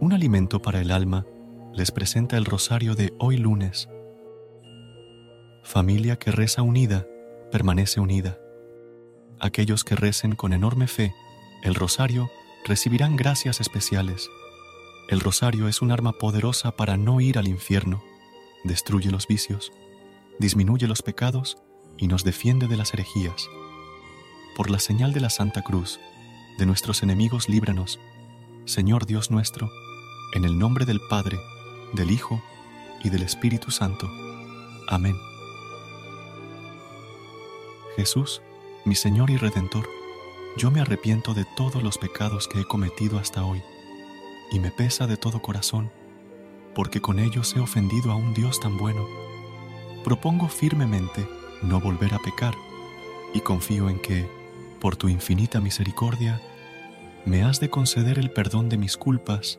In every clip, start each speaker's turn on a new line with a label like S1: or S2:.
S1: Un alimento para el alma les presenta el rosario de hoy lunes. Familia que reza unida, permanece unida. Aquellos que recen con enorme fe el rosario recibirán gracias especiales. El rosario es un arma poderosa para no ir al infierno, destruye los vicios, disminuye los pecados y nos defiende de las herejías. Por la señal de la Santa Cruz, de nuestros enemigos líbranos, Señor Dios nuestro, en el nombre del Padre, del Hijo y del Espíritu Santo. Amén. Jesús, mi Señor y Redentor, yo me arrepiento de todos los pecados que he cometido hasta hoy, y me pesa de todo corazón, porque con ellos he ofendido a un Dios tan bueno propongo firmemente no volver a pecar y confío en que, por tu infinita misericordia, me has de conceder el perdón de mis culpas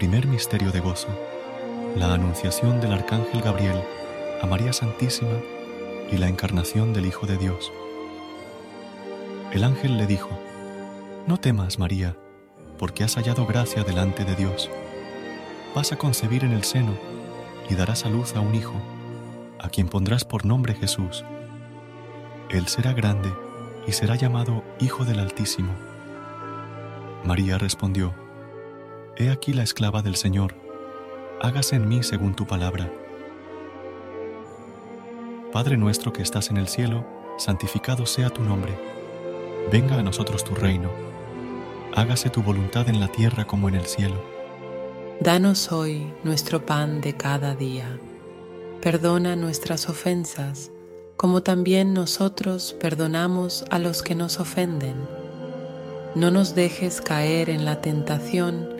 S1: Primer misterio de gozo. La anunciación del Arcángel Gabriel a María Santísima y la encarnación del Hijo de Dios. El ángel le dijo, No temas, María, porque has hallado gracia delante de Dios. Vas a concebir en el seno y darás a luz a un hijo, a quien pondrás por nombre Jesús. Él será grande y será llamado Hijo del Altísimo. María respondió, He aquí la esclava del Señor, hágase en mí según tu palabra. Padre nuestro que estás en el cielo, santificado sea tu nombre. Venga a nosotros tu reino. Hágase tu voluntad en la tierra como en el cielo.
S2: Danos hoy nuestro pan de cada día. Perdona nuestras ofensas, como también nosotros perdonamos a los que nos ofenden. No nos dejes caer en la tentación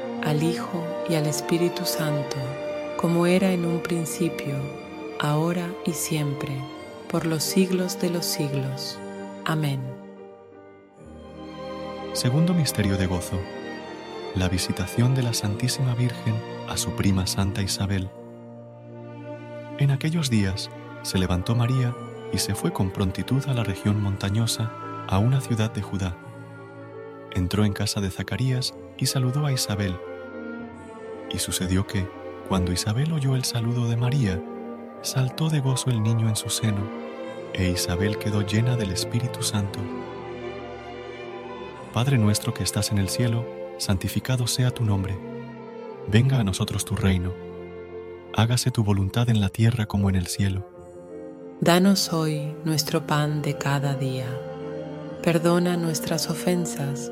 S2: al Hijo y al Espíritu Santo, como era en un principio, ahora y siempre, por los siglos de los siglos. Amén.
S1: Segundo Misterio de Gozo. La visitación de la Santísima Virgen a su prima Santa Isabel. En aquellos días se levantó María y se fue con prontitud a la región montañosa, a una ciudad de Judá. Entró en casa de Zacarías y saludó a Isabel. Y sucedió que, cuando Isabel oyó el saludo de María, saltó de gozo el niño en su seno, e Isabel quedó llena del Espíritu Santo. Padre nuestro que estás en el cielo, santificado sea tu nombre. Venga a nosotros tu reino. Hágase tu voluntad en la tierra como en el cielo.
S2: Danos hoy nuestro pan de cada día. Perdona nuestras ofensas,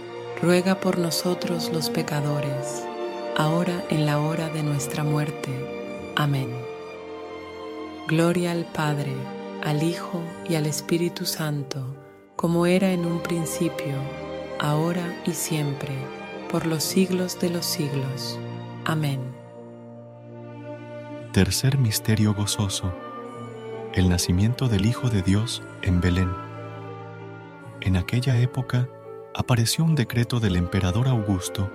S2: ruega por nosotros los pecadores, ahora en la hora de nuestra muerte. Amén. Gloria al Padre al Hijo y al Espíritu Santo, como era en un principio, ahora y siempre, por los siglos de los siglos. Amén.
S1: Tercer Misterio Gozoso. El nacimiento del Hijo de Dios en Belén. En aquella época apareció un decreto del emperador Augusto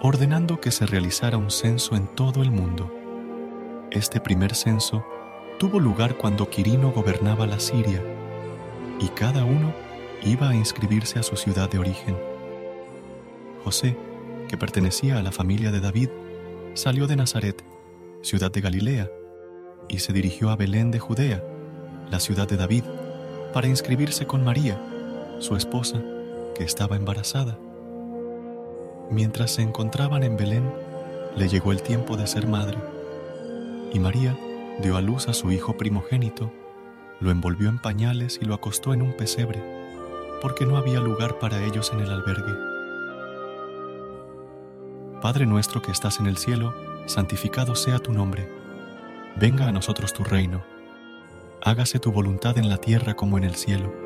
S1: ordenando que se realizara un censo en todo el mundo. Este primer censo tuvo lugar cuando Quirino gobernaba la Siria, y cada uno iba a inscribirse a su ciudad de origen. José, que pertenecía a la familia de David, salió de Nazaret, ciudad de Galilea, y se dirigió a Belén de Judea, la ciudad de David, para inscribirse con María, su esposa, que estaba embarazada. Mientras se encontraban en Belén, le llegó el tiempo de ser madre, y María dio a luz a su hijo primogénito, lo envolvió en pañales y lo acostó en un pesebre, porque no había lugar para ellos en el albergue. Padre nuestro que estás en el cielo, santificado sea tu nombre. Venga a nosotros tu reino. Hágase tu voluntad en la tierra como en el cielo.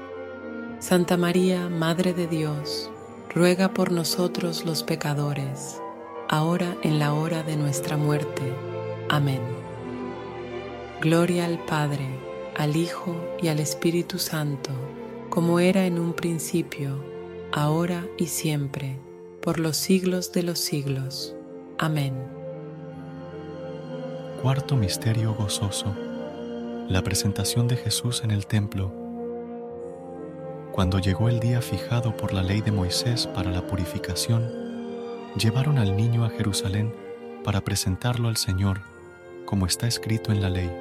S2: Santa María, Madre de Dios, ruega por nosotros los pecadores, ahora en la hora de nuestra muerte. Amén. Gloria al Padre, al Hijo y al Espíritu Santo, como era en un principio, ahora y siempre por los siglos de los siglos. Amén.
S1: Cuarto Misterio Gozoso. La presentación de Jesús en el templo. Cuando llegó el día fijado por la ley de Moisés para la purificación, llevaron al niño a Jerusalén para presentarlo al Señor, como está escrito en la ley.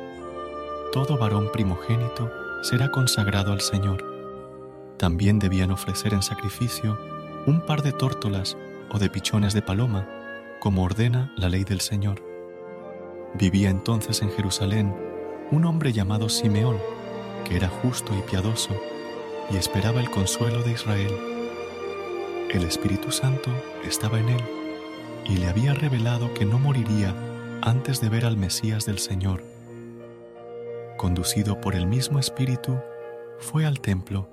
S1: Todo varón primogénito será consagrado al Señor. También debían ofrecer en sacrificio un par de tórtolas o de pichones de paloma, como ordena la ley del Señor. Vivía entonces en Jerusalén un hombre llamado Simeón, que era justo y piadoso, y esperaba el consuelo de Israel. El Espíritu Santo estaba en él, y le había revelado que no moriría antes de ver al Mesías del Señor. Conducido por el mismo Espíritu, fue al templo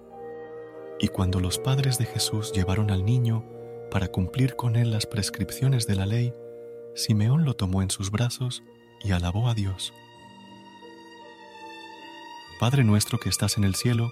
S1: y cuando los padres de Jesús llevaron al niño para cumplir con él las prescripciones de la ley, Simeón lo tomó en sus brazos y alabó a Dios. Padre nuestro que estás en el cielo,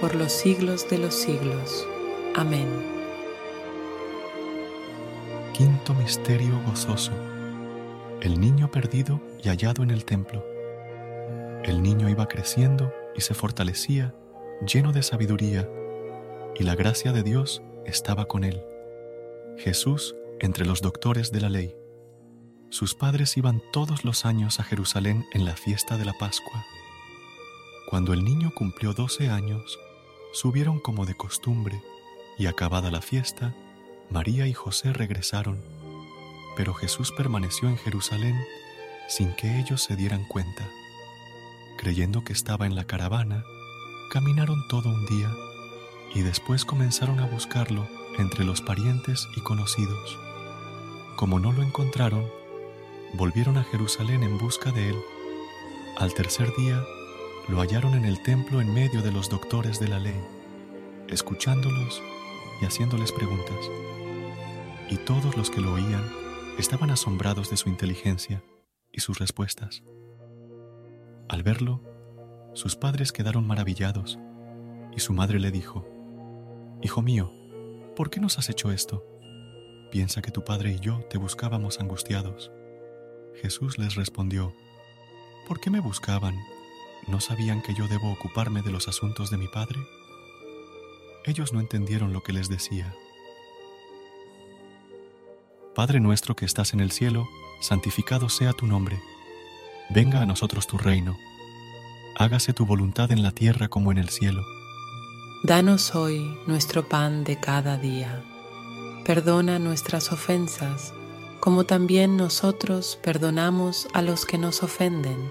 S2: por los siglos de los siglos. Amén.
S1: Quinto Misterio Gozoso. El niño perdido y hallado en el templo. El niño iba creciendo y se fortalecía, lleno de sabiduría, y la gracia de Dios estaba con él. Jesús entre los doctores de la ley. Sus padres iban todos los años a Jerusalén en la fiesta de la Pascua. Cuando el niño cumplió doce años, subieron como de costumbre, y acabada la fiesta, María y José regresaron, pero Jesús permaneció en Jerusalén sin que ellos se dieran cuenta. Creyendo que estaba en la caravana, caminaron todo un día y después comenzaron a buscarlo entre los parientes y conocidos. Como no lo encontraron, volvieron a Jerusalén en busca de él. Al tercer día, lo hallaron en el templo en medio de los doctores de la ley, escuchándolos y haciéndoles preguntas. Y todos los que lo oían estaban asombrados de su inteligencia y sus respuestas. Al verlo, sus padres quedaron maravillados y su madre le dijo, Hijo mío, ¿por qué nos has hecho esto? Piensa que tu padre y yo te buscábamos angustiados. Jesús les respondió, ¿por qué me buscaban? ¿No sabían que yo debo ocuparme de los asuntos de mi padre? Ellos no entendieron lo que les decía. Padre nuestro que estás en el cielo, santificado sea tu nombre. Venga a nosotros tu reino. Hágase tu voluntad en la tierra como en el cielo.
S2: Danos hoy nuestro pan de cada día. Perdona nuestras ofensas, como también nosotros perdonamos a los que nos ofenden.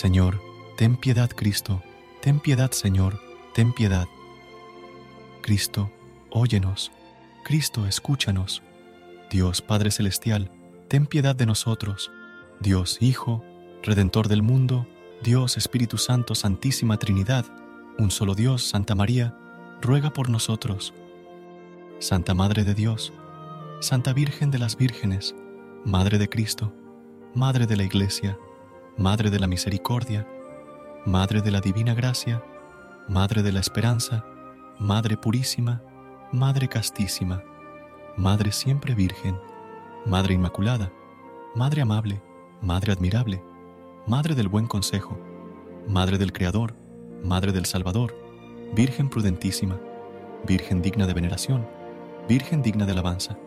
S1: Señor, ten piedad Cristo, ten piedad Señor, ten piedad. Cristo, óyenos, Cristo, escúchanos. Dios Padre Celestial, ten piedad de nosotros. Dios Hijo, Redentor del mundo, Dios Espíritu Santo, Santísima Trinidad, un solo Dios, Santa María, ruega por nosotros. Santa Madre de Dios, Santa Virgen de las Vírgenes, Madre de Cristo, Madre de la Iglesia, Madre de la Misericordia, Madre de la Divina Gracia, Madre de la Esperanza, Madre Purísima, Madre Castísima, Madre Siempre Virgen, Madre Inmaculada, Madre Amable, Madre Admirable, Madre del Buen Consejo, Madre del Creador, Madre del Salvador, Virgen prudentísima, Virgen digna de veneración, Virgen digna de alabanza,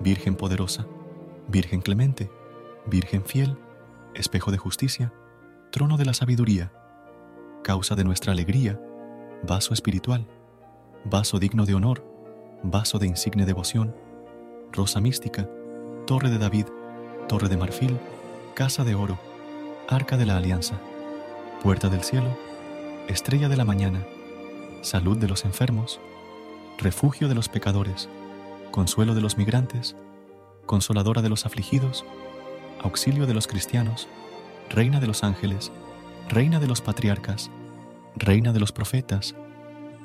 S1: Virgen poderosa, Virgen clemente, Virgen fiel, espejo de justicia, trono de la sabiduría, causa de nuestra alegría, vaso espiritual, vaso digno de honor, vaso de insigne devoción, rosa mística, torre de David, torre de marfil, casa de oro, arca de la alianza, puerta del cielo, estrella de la mañana, salud de los enfermos, refugio de los pecadores, consuelo de los migrantes, consoladora de los afligidos, auxilio de los cristianos, reina de los ángeles, reina de los patriarcas, reina de los profetas,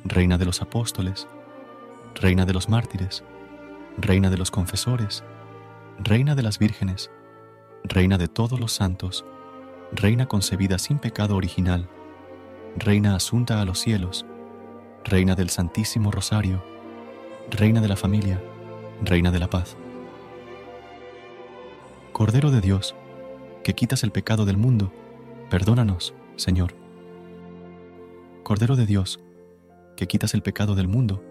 S1: reina de los apóstoles, reina de los mártires, reina de los confesores, reina de las vírgenes, reina de todos los santos, reina concebida sin pecado original, reina asunta a los cielos, reina del Santísimo Rosario, reina de la familia, reina de la paz. Cordero de Dios, que quitas el pecado del mundo, perdónanos, Señor. Cordero de Dios, que quitas el pecado del mundo,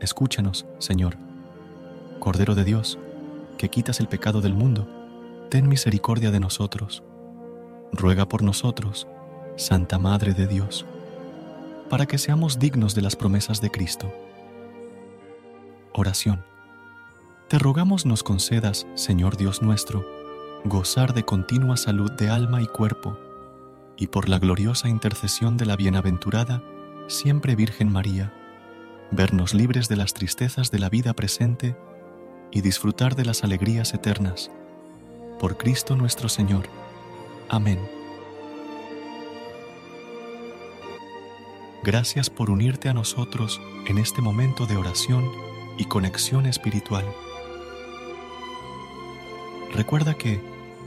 S1: escúchanos, Señor. Cordero de Dios, que quitas el pecado del mundo, ten misericordia de nosotros. Ruega por nosotros, Santa Madre de Dios, para que seamos dignos de las promesas de Cristo. Oración. Te rogamos nos concedas, Señor Dios nuestro, gozar de continua salud de alma y cuerpo, y por la gloriosa intercesión de la bienaventurada, siempre Virgen María, vernos libres de las tristezas de la vida presente y disfrutar de las alegrías eternas. Por Cristo nuestro Señor. Amén. Gracias por unirte a nosotros en este momento de oración y conexión espiritual. Recuerda que,